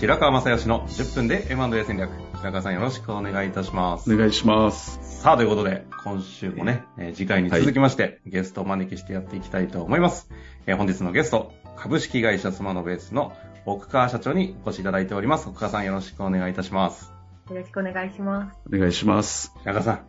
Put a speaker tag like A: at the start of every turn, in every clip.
A: 白川正義の10分で M&A 戦略。白川さんよろしくお願いいたします。
B: お願いします。
A: さあ、ということで、今週もね、えー次回に続きまして、ゲストをお招きしてやっていきたいと思います。えー本日のゲスト、株式会社スマノベースの奥川社長にお越しいただいております。奥川さんよろしくお願いいたします。
C: よろしくお願いします。
B: お願いします。
A: 白川さん、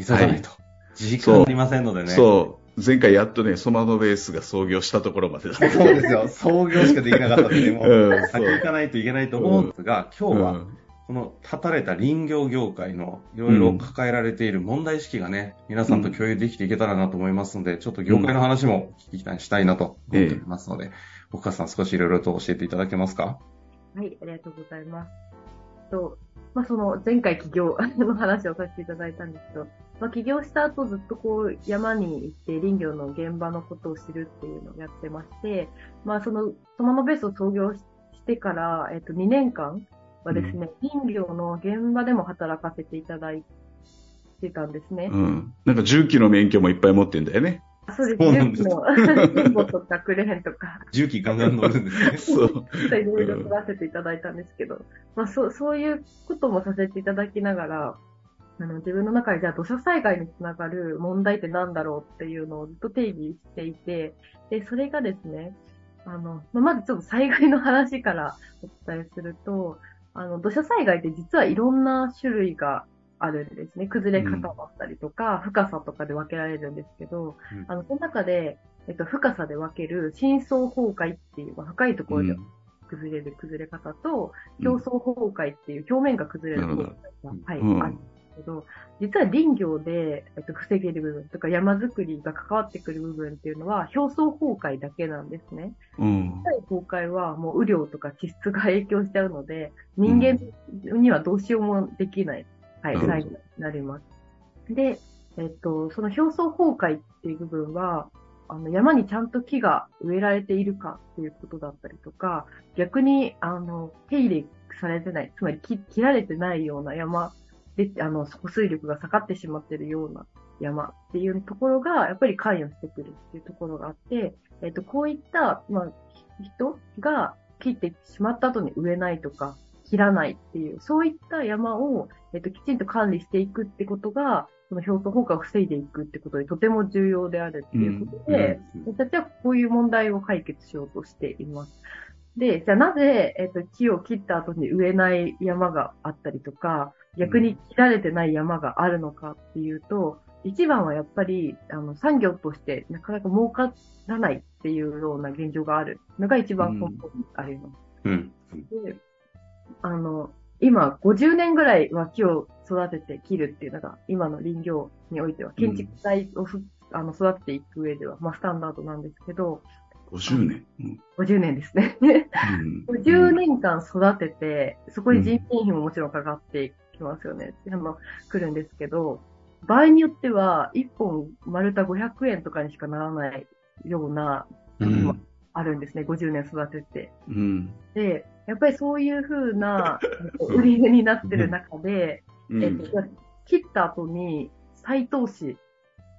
A: 急がないと。時間ありませんのでね。
B: そう。前回やっとね、ソマノベースが創業したところまでだった。
A: そうですよ。創業しかできなかったんで、も
B: うん
A: う、先行かないといけないと思うんですが、今日は、
B: うん
A: この立たれた林業業界のいろいろ抱えられている問題意識がね、皆さんと共有できていけたらなと思いますので、ちょっと業界の話も聞きたいしたいなと思っておりますので、岡さん少しいろいろと教えていただけますか？
C: はい、ありがとうございます。と、まあ、その前回起業 の話をさせていただいたんですけど、まあ、起業した後ずっとこう山に行って林業の現場のことを知るっていうのをやってまして、まあそのトマノベースを創業ししてから、えっと2年間はですね、林業の現場でも働かせていただいてたんですね。
B: うん。なんか重機の免許もいっぱい持ってんだよね。
C: そうです。
A: そうなんです
C: 重機の、とかクレーンとか、
A: 重機ガンガン乗るんですね。
B: そう。
C: いろいろ取らせていただいたんですけど、まあそう、そういうこともさせていただきながら、あの、自分の中でじゃあ土砂災害につながる問題って何だろうっていうのをずっと定義していて、で、それがですね、あの、まあまずちょっと災害の話からお伝えすると、あの、土砂災害って実はいろんな種類があるんですね。崩れ方だったりとか、深さとかで分けられるんですけど、
A: うん。
C: あの、その中で、えっと、深さで分ける深層崩壊っていう、まあ、深いところで崩れる崩れ方と、
B: うん。
C: 表層崩壊っていう表面が崩れる崩れ方が、はい、
B: うん。
C: あるんですけど、実は林業で、えっと、防げる部分とか山づりが関わってくる部分っていうのは表層崩壊だけなんですね。
B: うん。
C: 深い崩壊はもう雨量とか地質が影響しちゃうので、人間にはどうしようもできない、はい、
B: なるほど
C: 災害になります。で、えっと、その表層崩壊っていう部分は、あの、山にちゃんと木が植えられているかっていうことだったりとか、逆に、あの、手入れされてない、つまり切切られてないような山で、あの、保水力が下がってしまっているような山っていうところが、やっぱり関与してくるっていうところがあって、えっと、こういった、まあ、人が切ってしまった後に植えないとか、切らないっていう、そういった山を、えっと、きちんと管理していくってことが、その表層崩壊を防いでいくってことでとても重要であるっていうことで、
A: うん
C: 私たちはこういう問題を解決しようとしています。で、じゃあなぜ、えっと、木を切った後に植えない山があったりとか、逆に切られてない山があるのかっていうと、一番はやっぱり、あの、産業としてなかなか儲からないっていうような現状があるのが一番根本にあります。
A: うん。
C: で、あの、今、50年ぐらいは木を育てて切るっていうのが、今の林業においては、建築材をす、あの育てていく上では、まあ、スタンダードなんですけど、
B: 50年。うん
C: 50年ですね。
B: うん
C: 50年間育てて、そこに人件費ももちろんかかってきますよね。あの、来るんですけど、場合によっては、1本丸太500円とかにしかならないような、
A: うん。
C: あるんですね。50年育てて。
B: うん。
C: で、やっぱりそういう風な、えっと売り値になってる中で、
B: うん
C: えっと、切った後に再投資、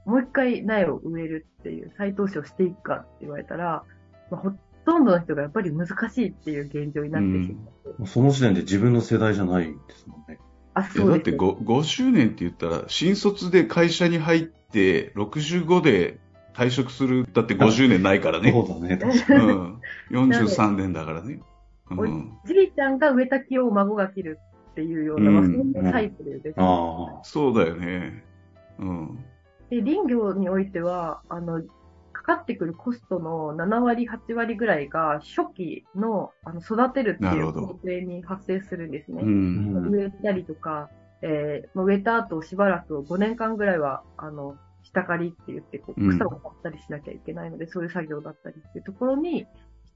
C: もう一回苗を植えるっていう再投資をしていくかって言われたら、まあ、ほとんどの人がやっぱり難しいっていう現状になってしまう。
A: その時点で自分の世代じゃないですもんね。
C: あ、そうです。
B: だってご50年って言ったら、新卒で会社に入って、65で退職する、だって50年ないからね。
A: そうだね、確かに。
B: うん。43年だからね。うん。
C: じいちゃんが植えた木を孫が切るっていうような、まあ、
B: うん
C: そんなサイクルです。
A: ああ。
B: そうだよね。うん。
C: で、林業においては、あの、かかってくるコストの7割、8割ぐらいが初期のあの育てるっていう
B: なるほど
C: 工程に発生するんですね。
B: うん。
C: 植えたりとか、えーまあ、植えた後しばらく5年間ぐらいは、あの、下刈りって言ってこう、
B: うん
C: 草を刈ったりしなきゃいけないので、そういう作業だったりっていうところに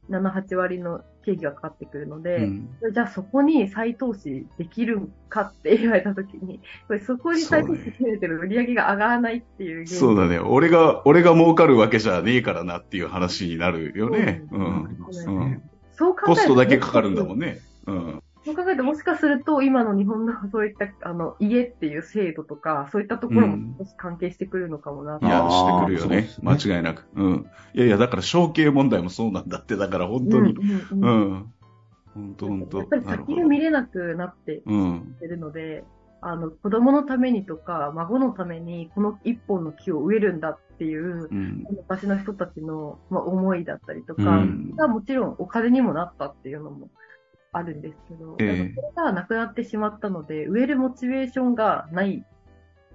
C: 7、8割の経費がかかってくるので、
B: うん
C: じゃあそこに再投資できるかって言われたときに、これそこに再投資決めてる売り上げが上がらないっていう現
B: そうだね。俺が、俺が儲かるわけじゃねえからなっていう話になるよね。う。
A: うん。
C: そう考えると
B: コストだけかかるんだもんね。うん。
C: そう考えると、もしかすると、今の日本のそういった、あの、家っていう制度とか、そういったところも少し関係してくるのかもなと
B: いや、してくるよね。
A: ね
B: 間違いなく。うん。いやいや、だから、承継問題もそうなんだって。だから、本当に。
C: うんうんうん
B: うん。本当本当
C: やっぱり先が見れなくなって
B: うん。
C: いるので、あの、子供のためにとか、孫のために、この一本の木を植えるんだっていう、
B: うん。
C: 昔の人たちの、まあ、思いだったりとか、
B: うん
C: がもちろんお金にもなったっていうのもあるんですけど、
B: ええ
C: やっぱそれがなくなってしまったので、植えるモチベーションがない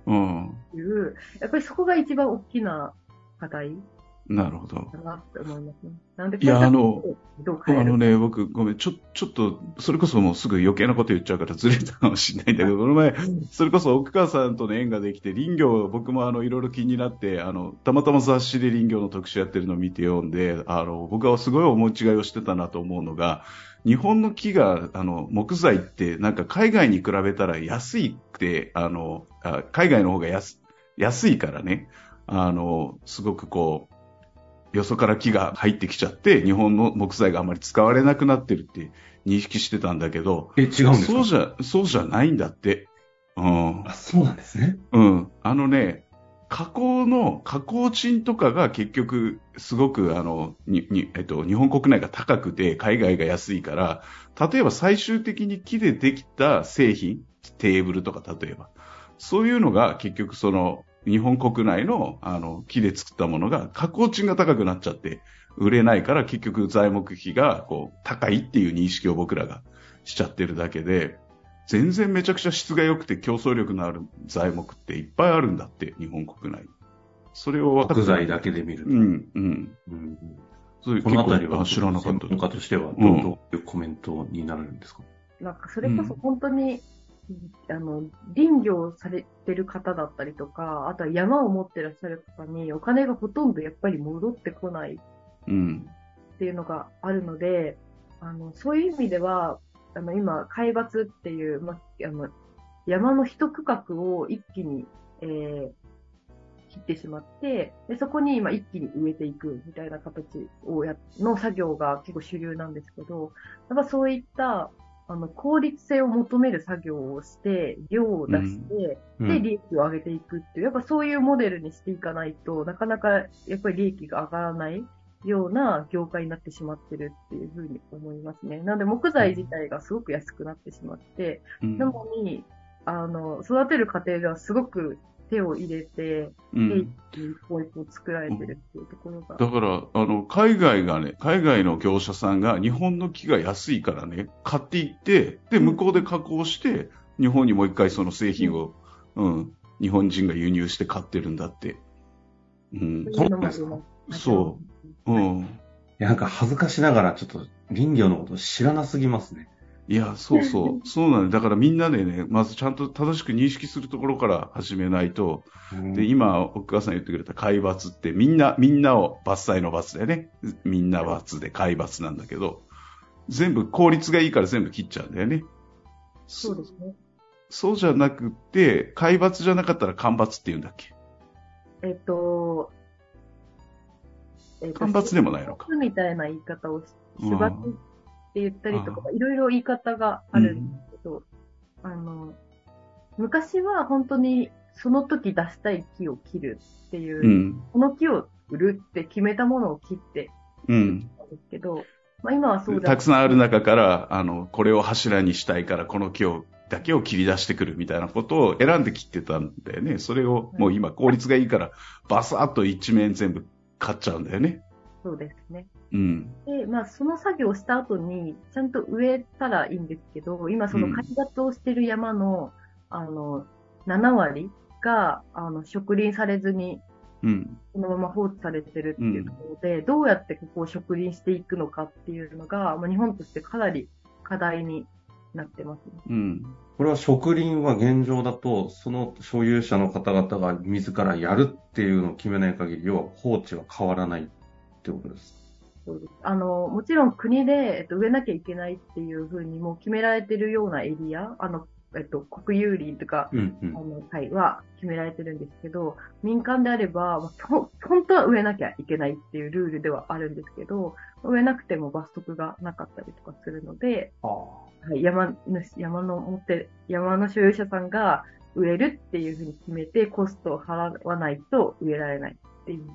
B: うん。
C: っていう、やっぱりそこが一番大きな課題
B: なるほど。
C: だなって思いますね。なんで、
B: いやあのあのね、僕、ごめん、ちょ、ちょっと、それこそもうすぐ余計なこと言っちゃうからずれたかもしれないんだけど、この前、それこそ奥川さんとの縁ができて、林業、僕もあの、いろいろ気になって、あの、たまたま雑誌で林業の特集やってるのを見て読んで、あの、僕はすごい思い違いをしてたなと思うのが、日本の木が、あの、木材って、なんか海外に比べたら安いって、あの、あ海外の方が安、安いからね、あの、すごくこう、よそから木が入ってきちゃって、日本の木材があまり使われなくなってるって認識してたんだけど、
A: え、違うんですか？
B: そうじゃ、そうじゃないんだって。うん。
A: あ、そうなんですね。
B: うん。あのね、加工の、加工賃とかが結局、すごく、あの、に、に、えっと、日本国内が高くて、海外が安いから、例えば最終的に木でできた製品、テーブルとか例えば、そういうのが結局その、日本国内の、あの、木で作ったものが、加工賃が高くなっちゃって、売れないから結局材木費が、こう、高いっていう認識を僕らがしちゃってるだけで、全然めちゃくちゃ質が良くて競争力のある材木っていっぱいあるんだって、日本国内。それを分かって
A: 木材だけで見ると。
B: うん、うん。
A: うん
B: そういう
A: このあたりは、
B: 知らなかった
A: 専門家としてはどう,、いうコメントになるんですか？
C: なんかそれこそ本当に、あの、林業されてる方だったりとか、あとは山を持ってらっしゃる方にお金がほとんどやっぱり戻ってこない
B: うん。
C: っていうのがあるので、あの、そういう意味では、あの、今、海抜っていう、ま、あの、山の一区画を一気に、えー、切ってしまって、で、そこに今一気に植えていくみたいな形をや、の作業が結構主流なんですけど、やっぱそういった、あの、効率性を求める作業をして、量を出して、で、利益を上げていくっていう、やっぱそういうモデルにしていかないとなかなかやっぱり利益が上がらないような業界になってしまってるっていうふうに思いますね。なので木材自体がすごく安くなってしまって、
B: うん。
C: なのに、あの、育てる過程ではすごく手を入れて、
B: うん
C: で一歩一歩作られてるっていうところが。
B: だから、あの、海外がね、海外の業者さんが日本の木が安いからね、買っていって、で、向こうで加工して、日本にもう一回その製品を、うん、日本人が輸入して買ってるんだって。うん。
C: そう。う
B: ん。
A: いや、なんか恥ずかしながらちょっと林業のこと知らなすぎますね。
B: いや、そうそう。そうなんだ。だからみんなでね、まずちゃんと正しく認識するところから始めないと、で、今、奥川さん言ってくれた海抜って、みんな、みんなを伐採の伐でね、みんな伐で海抜なんだけど、全部効率がいいから全部切っちゃうんだよね。
C: そうですね。
B: そうじゃなくて、海抜じゃなかったら干ばつって言うんだっけ？
C: えっと、えっと
B: 干ばつでもないのか。
C: みたいな言い方をし、
B: うん
C: 主伐って言ったりとか、いろいろ言い方があるんですけど、あの、昔は本当にその時出したい木を切るっていう、
B: うん。
C: この木を売るって決めたものを切って
B: うん。
C: たんですけど、まあ今はそうじゃ
B: たくさんある中から、あの、これを柱にしたいから、この木を、だけを切り出してくるみたいなことを選んで切ってたんだよね。それをもう今効率がいいから、バサッと一面全部買っちゃうんだよね。
C: そうですね。
B: うん。
C: で、まあその作業をした後に、ちゃんと植えたらいいんですけど、今その
B: うん
C: 開発をしてる山の、あの、7割が、あの、植林されずに、
B: うん。
C: このまま放置されてるっていうところで、どうやってここを植林していくのかっていうのが、まあ、日本としてかなり課題になってますね。
B: うん。
A: これは植林は現状だと、その所有者の方々が自らやるっていうのを決めない限り、要は放置は変わらないってことです。
C: あの、もちろん国で、えっと、植えなきゃいけないっていうふうにもう決められてるようなエリア、あの、えっと、国有林とか、
A: うんうん
C: あの、はい、は決められてるんですけど、民間であれば、まあほ本当は植えなきゃいけないっていうルールではあるんですけど、植えなくても罰則がなかったりとかするので、
A: あ
C: はい、山主、山の持って、山の所有者さんが植えるっていうふうに決めて、コストを払わないと植えられないっていう。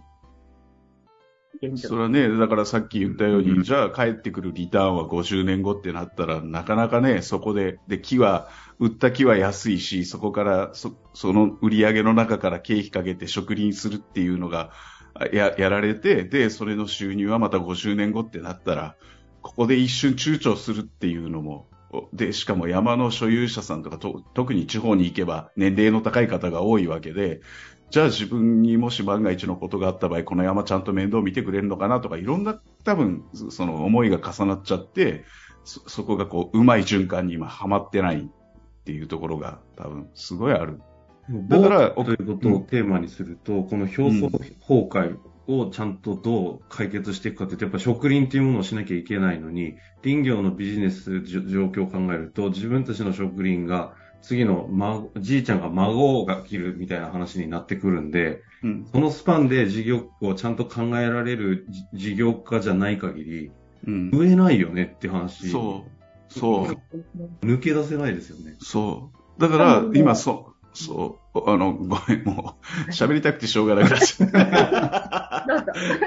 B: それはね、だからさっき言ったように、
A: うん。
B: じゃあ帰ってくるリターンは50年後ってなったら、なかなかね、そこで、で、木は、売った木は安いし、そこから、そその売り上げの中から経費かけて植林するっていうのが、あや、やられて、で、それの収入はまた50年後ってなったら、ここで一瞬躊躇するっていうのも、おで、しかも山の所有者さんとかと、特に地方に行けば年齢の高い方が多いわけで、じゃあ自分にもし万が一のことがあった場合、この山ちゃんと面倒見てくれるのかなとか、いろんな多分、その思いが重なっちゃって、そ、そこがこう、うまい循環に今はまってないっていうところが多分、すごいある。だか
A: ら、ということをテーマにすると、この表層崩壊をちゃんとどう解決していくかって言って、やっぱ植林っていうものをしなきゃいけないのに、林業のビジネス状況を考えると、自分たちの植林が、次の孫、じいちゃんが孫が切るみたいな話になってくるんで、
B: うん。
A: そのスパンで事業をちゃんと考えられるじ事業家じゃない限り、
B: うん。
A: 植えないよねって話。
B: そう。そう。
A: 抜け出せないですよね。
B: そう。だから、今、そう、そう、あの、ごめん、もう、喋りたくてしょうがなくなっちゃ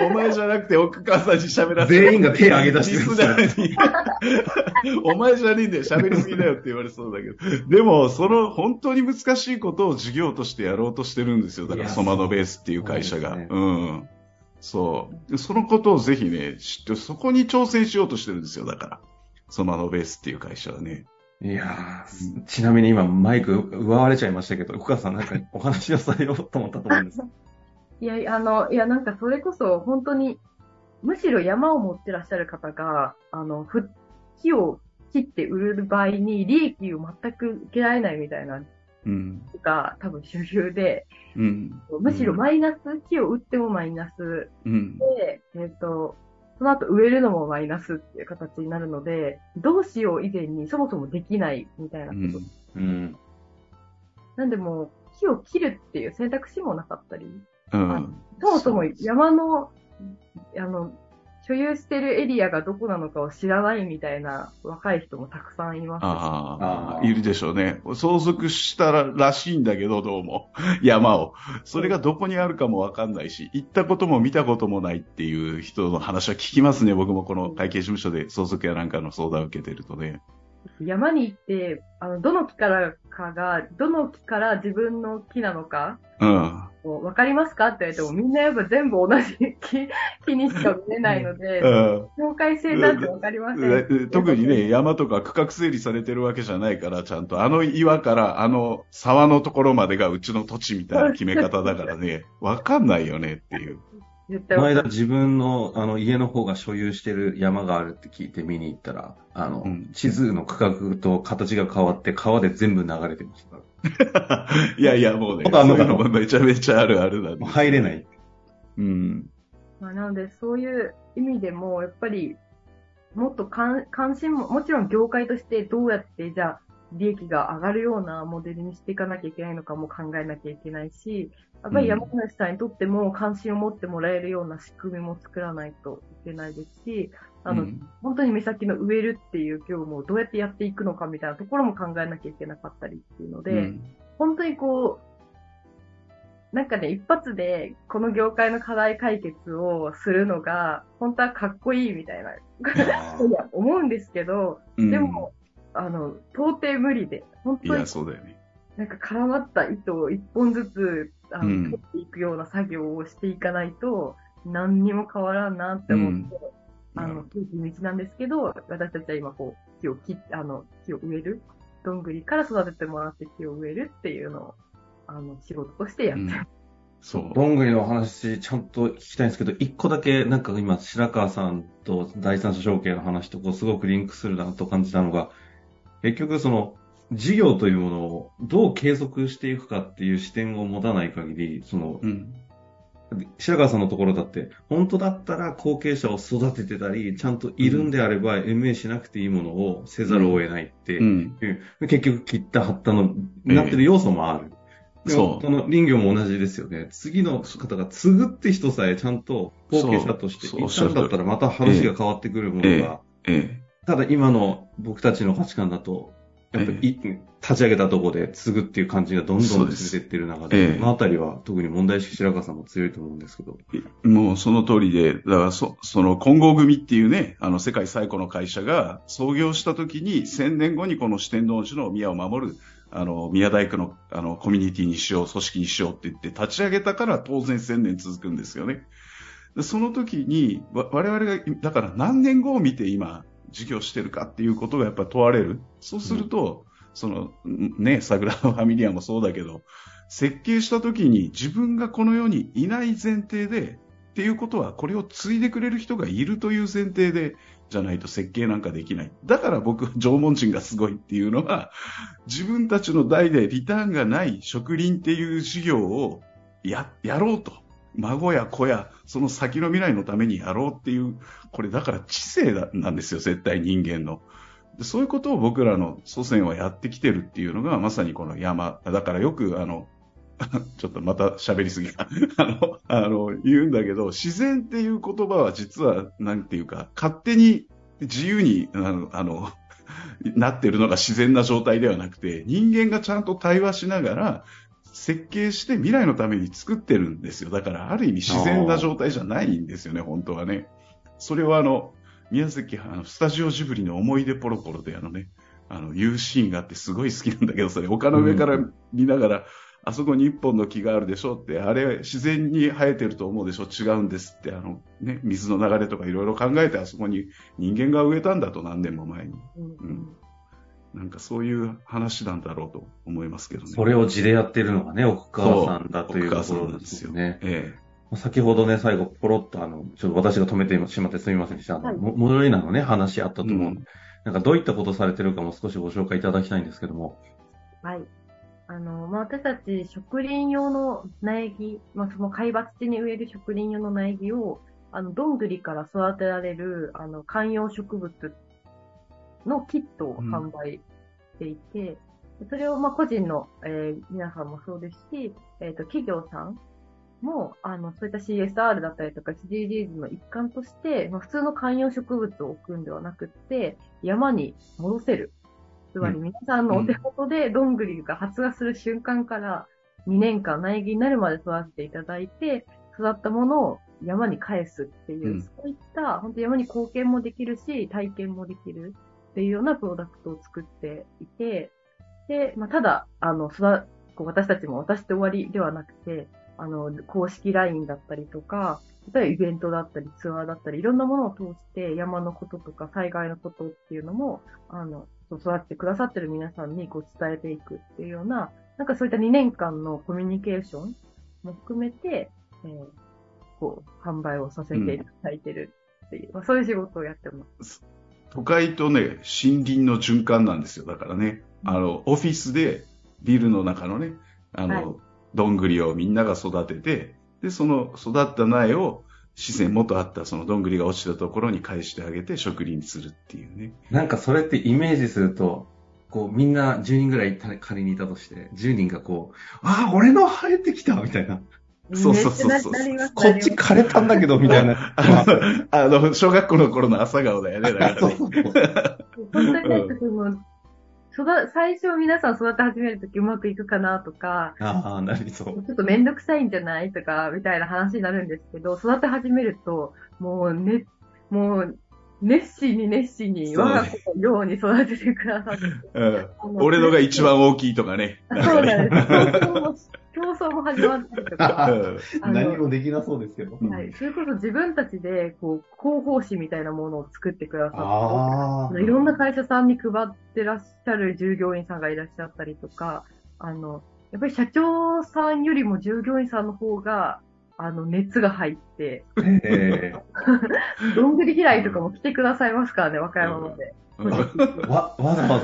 B: お前じゃなくて奥川さんに喋らせ
A: 全員が手挙げ出してる
B: お前じゃねえんだよ、喋りすぎだよって言われそうだけど。でも、その本当に難しいことを事業としてやろうとしてるんですよ。だから、ソマノベースっていう会社が。
A: そうね
B: うん。そう。そのことをぜひね、知って、そこに挑戦しようとしてるんですよ、だから。ソマノベースっていう会社はね。
A: いやー、ちなみに今マイク奪われちゃいましたけど、岡さんなんかお話をされようと思ったと思うんです。
C: いや、あの、いや、なんかそれこそ本当に、むしろ山を持ってらっしゃる方が、あの、ふ木を切って売る場合に利益を全く受けられないみたいなの
B: うん。
C: が多分主流で、
B: うん。
C: むしろマイナス、木を売ってもマイナス
B: うん。
C: で、えっ、と、その後植えるのもマイナスっていう形になるので、どうしよう以前にそもそもできないみたいなこと。
B: うん。
A: うん。
C: なんでもう、木を切るっていう選択肢もなかったり、
B: うん。
C: そもそも山の、あの、所有してるエリアがどこなのかを知らないみたいな若い人もたくさんいますし。
B: ああいるでしょうね。相続したららしいんだけど、どうも。山を。それがどこにあるかもわかんないし、行ったことも見たこともないっていう人の話は聞きますね。僕もこの会計事務所で相続やなんかの相談を受けてるとね。
C: 山に行って、あの、どの木からかが、どの木から自分の木なのか、
B: うん。
C: わかりますかって言われても、みんなやっぱ全部同じ 木木にしか見えないので、
B: うん
C: 境界線なんてわかりません。
B: え特にね、山とか区画整理されてるわけじゃないから、ちゃんとあの岩からあの沢のところまでがうちの土地みたいな決め方だからね、わかんないよねっていう。
C: 絶対
A: この間自分のあの家の方が所有してる山があるって聞いて見に行ったら、あの、
B: うん
A: 地図の区画と形が変わって川で全部流れてました。
B: いやいや、もうね、
A: あんの
B: そういうめちゃめちゃあるあるなんで
A: もう入れない。
B: うん。
C: まあ、なので、そういう意味でも、やっぱり、もっと関関心も、もちろん業界としてどうやって、じゃあ、利益が上がるようなモデルにしていかなきゃいけないのかも考えなきゃいけないし、やっぱり山梨さんにとっても関心を持ってもらえるような仕組みも作らないといけないですし、あの、
B: うん。
C: 本当に目先の植えるっていう業務をどうやってやっていくのかみたいなところも考えなきゃいけなかったりっていうので、
B: うん。
C: 本当にこう、なんかね、一発でこの業界の課題解決をするのが、本当はかっこいいみたいな、いや、思うんですけど、
B: うん。
C: でも、あの、到底無理で、本当に
B: いや、そうだよね。
C: なんか絡まった糸を一本ずつ、あの、
B: うん
C: 取っていくような作業をしていかないと、何にも変わらんなって思って、あの、地道なんですけど、私たちは今こう、木を切っあの、木を植える。どんぐりから育ててもらって木を植えるっていうのを、あの、仕事としてやって
B: うん
C: る。
B: そう。
A: どんぐりのお話、ちゃんと聞きたいんですけど、一個だけ、なんか今、白川さんと第三者承継の話とこうすごくリンクするなと感じたのが、結局その、事業というものをどう継続していくかっていう視点を持たない限り、その、
B: うん。
A: 白川さんのところだって、本当だったら後継者を育ててたり、ちゃんといるんであれば、MA しなくていいものをせざるを得ないっていう、うん、結局切った貼ったの、なってる要素もある。そう。その林業も同じですよね。次の方が継ぐって人さえちゃんと後継者としていったんだったらまた話が変わってくるものが、え。ええ、ただ今の僕たちの価値観だと、やっぱり、立ち上げたところで継ぐっていう感じがどんどん進めていってる中で、このあたりは特に問題意識白川さんも強いと思うんですけど。
B: もうその通りで、だからそ、その混合組っていうね、あの世界最古の会社が創業した時に1000年後にこの四天王寺の宮を守るあの、宮大工の、あの、コミュニティにしよう、組織にしようって言って立ち上げたから当然1000年続くんですよね。でその時に、我々が、だから何年後を見て今、事業してるかっていうことがやっぱ問われる。そうすると、うん、その、ね、サグラダ・ファミリアもそうだけど、設計した時に自分がこの世にいない前提で、っていうことは、これを継いでくれる人がいるという前提でじゃないと設計なんかできない。だから僕は縄文人がすごいっていうのは、自分たちの代でリターンがない植林っていう事業をや、やろうと。孫や子や、その先の未来のためにやろうっていう、これだから知性なんですよ、絶対人間の。そういうことを僕らの祖先はやってきてるっていうのが、まさにこの山。だからよくあの、ちょっとまた喋りすぎた。あの、あの、言うんだけど、自然っていう言葉は実は、なんていうか、勝手に自由に、あの、あのなってるのが自然な状態ではなくて、人間がちゃんと対話しながら、設計して未来のために作ってるんですよ。だから、ある意味自然な状態じゃないんですよね、本当はね。それはあの、宮崎、あの、スタジオジブリの思い出ポロポロであのね、あの、言うシーンがあってすごい好きなんだけど、それ丘の上から見ながら、うんあそこに一本の木があるでしょって、あれ自然に生えてると思うでしょ違うんですって、あのね、水の流れとかいろいろ考えてあそこに人間が植えたんだと何年も前に。うん、うんなんかそういう話なんだろうと思いますけどね。
A: それを字でやってるのがね、奥川さんだというところですよね。ええ。先ほどね、最後、ポロッとあの、ちょっと私が止めてしまってすみませんでした。はい、モデルイナのね、話あったと思う、うん、なんかどういったことされてるかも少しご紹介いただきたいんですけども。
C: はい。あの、まあ、私たち植林用の苗木、まあ、その海抜地に植える植林用の苗木を、あの、どんぐりから育てられる、あの、観葉植物のキットを販売していて、うん、それを、ま、個人の、えー、皆さんもそうですし、えっ、ー、と、企業さんも、あの、そういった CSR だったりとか SDGs の一環として、まあ、普通の観葉植物を置くんではなくって、山に戻せる。つまり皆さんのお手元でどんぐりが発芽する瞬間から2年間苗木になるまで育てていただいて、育ったものを山に返すっていう、うん、そういった本当山に貢献もできるし、体験もできるっていうようなプロダクトを作っていて、で、まあ、ただ、あの、育、こう私たちも渡して終わりではなくて、あの、公式 LINE だったりとか、例えばイベントだったりツアーだったり、いろんなものを通して山のこととか災害のことっていうのも、あの、育ってくださってる皆さんにこう伝えていくっていうような、なんかそういった2年間のコミュニケーションも含めて、えー、こう、販売をさせていただいてるっていう、うん、まあ、そういう仕事をやってます。
B: 都会とね、森林の循環なんですよ。だからね、あの、オフィスでビルの中のね、あの、はい、どんぐりをみんなが育てて、で、その育った苗を自然元あったそのどんぐりが落ちたところに返してあげて植林するっていうね。
A: なんかそれってイメージすると、こうみんな10人ぐらい仮にいたとして、10人がこう、ああ、俺の生えてきたみたいな。
B: そうそうそうそう。
A: こっち枯れたんだけど、みたいな。
B: あの、小学校の頃の朝顔だよね、だからね。本
C: 当になんかその、育、最初皆さん育て始めるときうまくいくかなとか、
A: ああ、なりそう。
C: ちょっとめんどくさいんじゃないとか、みたいな話になるんですけど、育て始めると、もうね、もう、熱心に熱心に我が子のように育ててくださって。
B: うん、俺のが一番大きいとかね。
C: そうなんです。競争も始まったりとか。
A: 何もできなそうですけど。
C: はい。それこそ自分たちで、こう、広報誌みたいなものを作ってくださって、いろんな会社さんに配ってらっしゃる従業員さんがいらっしゃったりとか、あの、やっぱり社長さんよりも従業員さんの方が、あの、熱が入って、えー、どんぐり嫌いとかも来てくださいますからね、和歌山まで。
A: わ、わざわ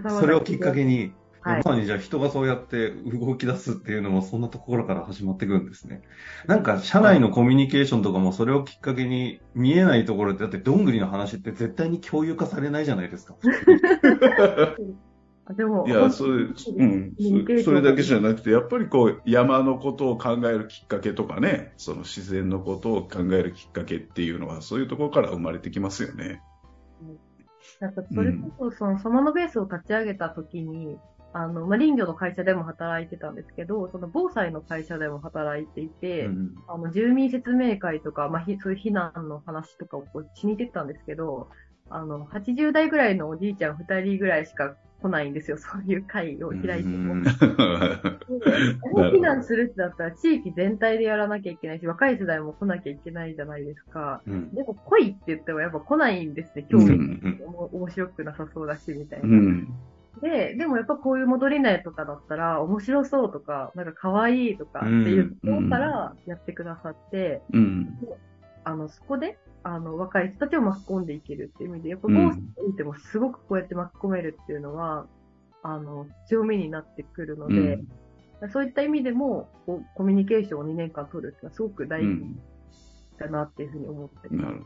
A: ざ、それをきっかけに、
C: はい
A: まさにじゃあ人がそうやって動き出すっていうのもそんなところから始まってくるんですね。なんか社内のコミュニケーションとかもそれをきっかけに見えないところってだってどんぐりの話って絶対に共有化されないじゃないですか。
C: あ でも、
B: いや、それ、うん、そそれだけじゃなくて、やっぱりこう、山のことを考えるきっかけとかね、その自然のことを考えるきっかけっていうのは、そういうところから生まれてきますよね。
C: なんかそれこそ、その、ソマノベースを立ち上げた時に、あの、まあ、林業の会社でも働いてたんですけど、その防災の会社でも働いていて、
A: うん
C: あの、住民説明会とか、まあ、ひそういう避難の話とかをこうしに行ってたんですけど、あの、80代ぐらいのおじいちゃん2人ぐらいしか来ないんですよ、そういう会を開いても。
A: うん
C: で避難するってなったら地域全体でやらなきゃいけないし、若い世代も来なきゃいけないじゃないですか。
A: うん
C: でも来いって言ってもやっぱ来ないんですね、興味。
B: うん
C: 面白くなさそうだし、みたいな。
B: うん。
C: で、でもやっぱこういう戻り苗とかだったら面白そうとか、なんか可愛いとかっていうところからやってくださって、
B: うん。
C: あの、そこで、あの、若い人たちを巻き込んでいけるっていう意味で、やっぱ
B: うん
C: ゴースト見てもすごくこうやって巻き込めるっていうのは、あの、強みになってくるの
B: う
C: で、
B: ん。
C: そういった意味でも、こうコミュニケーションを2年間取るっていうのはすごく大事
B: うん。
C: だなっていうふうに思ってます。
B: なる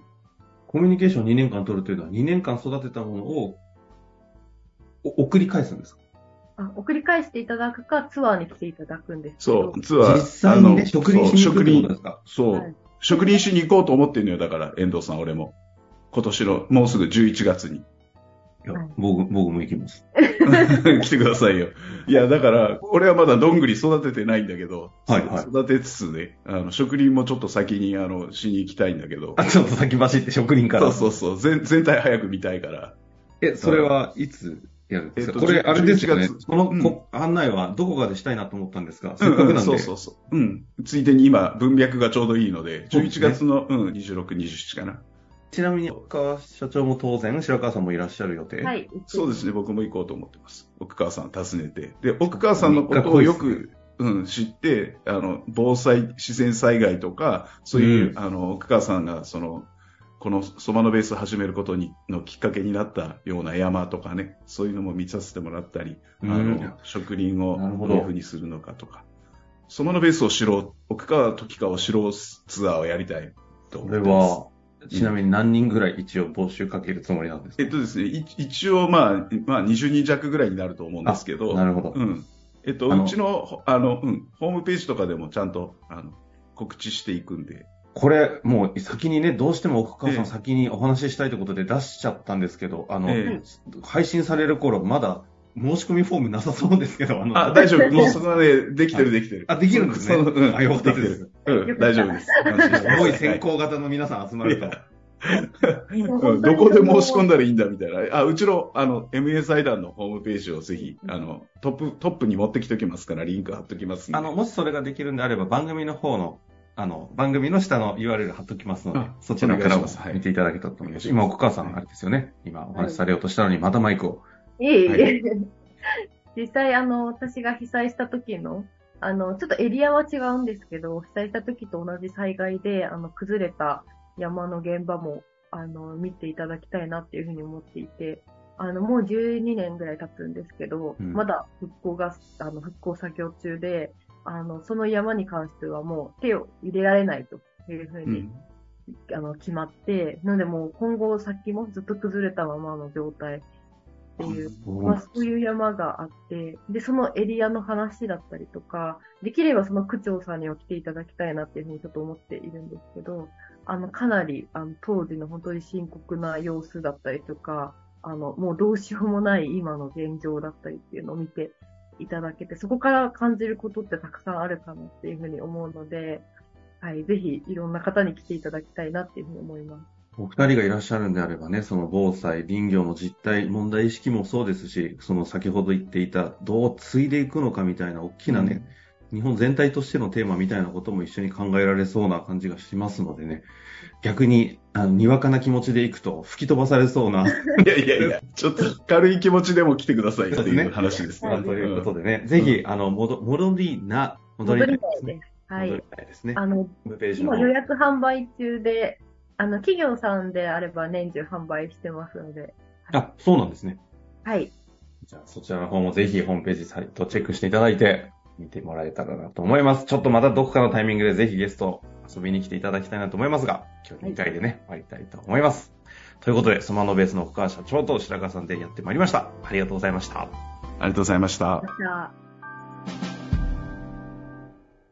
A: コミュニケーション2年間取るというのは2年間育てたものをお送り返すんですか？
C: あ送り返していただくか、ツアーに来ていただくんですけど。
B: そう、ツアー。
A: 実際にね、
B: あの
A: 植林しに行くってことですか？
B: そう、
C: はい
B: 植林しに行こうと思ってるのよ、だから、遠藤さん、俺も。今年の、もうすぐ11月に。
A: いや
C: はい
A: 僕僕も行きます。
B: 来てくださいよ。いや、だから、俺はまだどんぐり育ててないんだけど、
A: はいはい
B: 育てつつね、あの、植林もちょっと先に、あの、しに行きたいんだけど
A: あ、、ちょっと先走って植林から。
B: そうそうそう、全全体早く見たいから。
A: え、それはいつ？やるんですか、
B: えっと
A: これ、あれですよね
B: 11。月
A: この、
B: うん
A: こ案内はどこかでしたいなと思ったんですが、せ
B: うんうん、
A: っかくなんで。
B: そうそうそう。うん。ついでに今、文脈がちょうどいいので、11
A: そうですね
B: 月の、うん、26、27かな。
A: ちなみに、岡川社長も当然、白川さんもいらっしゃる予定？
C: はい。
B: そうですね、僕も行こうと思ってます。奥川さん訪ねて。で、奥川さんのことをよく、うん、知って、あの、防災、自然災害とか、そういう、
A: うん
B: あの、奥川さんが、その、このそばのベースを始めることに、のきっかけになったような山とかね、そういうのも見させてもらったり、
A: うん
B: あの、植林を
A: ど
B: どういうふうにするのかとか、そばのベースを知ろう、奥川時川を知ろうツアーをやりたいと思ます。
A: は、ちなみに何人ぐらい一応募集かけるつもりなんですか？
B: えっとですね、い一応、まあ、まあ、20人弱ぐらいになると思うんですけど、
A: なるほど。
B: うん。えっと、うちの、ほあの、うん、ホームページとかでもちゃんと、あの、告知していくんで。
A: これ、もう先にね、どうしても奥川さ
B: ええ
A: ん先にお話ししたいということで出しちゃったんですけど、あの、
B: ええ
A: 配信される頃、まだ申し込みフォームなさそうですけど、あの、
B: あ、大丈夫。もうそこまでできてるできてる。
A: あできるんですね
B: うん。
A: あよかったです。
B: うん、大丈夫です。
A: すごい先行型の皆さん集まると。
B: うん どこで申し込んだらいいんだみたいな。あ、うちの、あの、MA 財団のホームページをぜひ、あの、トップ、トップに持ってきときますから、リンク貼っときます。
A: あの、もしそれができるんであれば、番組の方の、あの、番組の下の URL 貼っときますので
B: あ、
A: そちらからも見ていただけたらと思います。今、奥川さん、あれですよね。今、お話しされようとしたのに、またマイクを。
C: いえいえ、
A: はい。
C: 実際、あの、私が被災した時の、あの、ちょっとエリアは違うんですけど、被災した時と同じ災害で、あの、崩れた山の現場も、あの、見ていただきたいなっていうふうに思っていて、あの、もう12年ぐらい経つんですけど、
A: うん。
C: まだ復興が、あの、復興作業中で、あの、その山に関してはもう手を入れられないというふうに、
B: うん。
C: あの、決まって、なのでもう今後先もずっと崩れたままの状態っていう、まあ、そういう山があって、で、そのエリアの話だったりとか、できればその区長さんには来ていただきたいなっていうふうにちょっと思っているんですけど、あの、かなり、あの、当時の本当に深刻な様子だったりとか、あの、もうどうしようもない今の現状だったりっていうのを見ていただけて、そこから感じることってたくさんあるかなっていうふうに思うので、はい、ぜひいろんな方に来ていただきたいなっていうふうに思います。
A: お二人がいらっしゃるんであればね、その防災、林業の実態、問題意識もそうですし、その先ほど言っていた、どう継いでいくのかみたいな大きなね、日本全体としてのテーマみたいなことも一緒に考えられそうな感じがしますのでね、逆に、あの、にわかな気持ちでいくと吹き飛ばされそうな、
B: いやいやいや、ちょっと軽い気持ちでも来てくださいっていう話ですね。
C: はい
A: ということでね、ぜひ、あの、戻戻りな、戻りたいですね。
C: はい
A: 戻り。たいですね。
C: あの、
A: ホームページの
C: 今予約販売中で、あの、企業さんであれば年中販売してますので、
A: あ、そうなんですね。
C: はい。
A: じゃあ、そちらの方もぜひホームページサイトチェックしていただいて、見てもらえたらなと思います。ちょっとまたどこかのタイミングでぜひゲスト遊びに来ていただきたいなと思いますが、今日2回でね、終わりたいと思います。ということで、スマノベースの深川社長と白川さんでやってまいりました。ありがとうございました。
B: ありがとうございました。